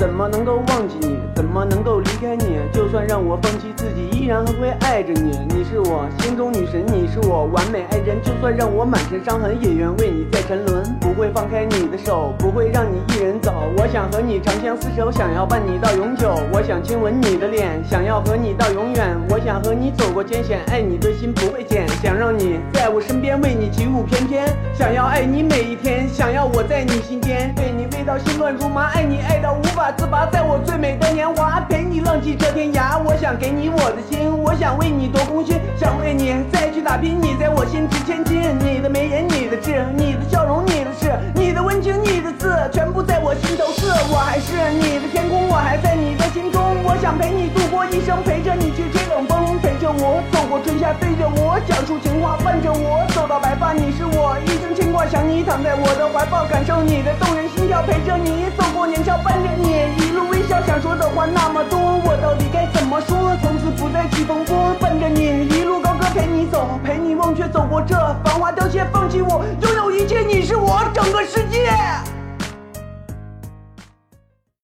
怎么能够忘记你？怎么能够离开你？就算让我放弃自己，依然还会爱着你。你是我心中女神，你是我完美爱人。就算让我满身伤痕，也愿为你再沉沦。不会放开你的手，不会让你一人走。我想和你长相厮守，想要伴你到永久。我想亲吻你的脸，想要和你到永远。我想和你走过艰险，爱你的心不会减。想让你在我身边，为你起舞翩翩。想要爱你每一天，想要我在你心间，心乱如麻，爱你爱到无法自拔。在我最美的年华，陪你浪迹这天涯。我想给你我的心，我想为你夺功勋，想为你再去打拼。你在我心值千金，你的眉眼，你的痣，你的笑容，你的事，你的温情，你的字，全部在我心头是。我还是你的天空，我还在你的心中。我想陪你度过一生，陪着你去吹冷风，陪着我走过春夏，对着我讲述情话，伴着我走到白发。你是我一生牵挂，想你躺在我的怀抱，感受你的动陪着你走过年少，伴着你一路微笑。想说的话那么多，我到底该怎么说？从此不再起风波，伴着你一路高歌，陪你走，陪你忘却走过这繁华凋谢，放弃我，拥有一切，你是我整个世界。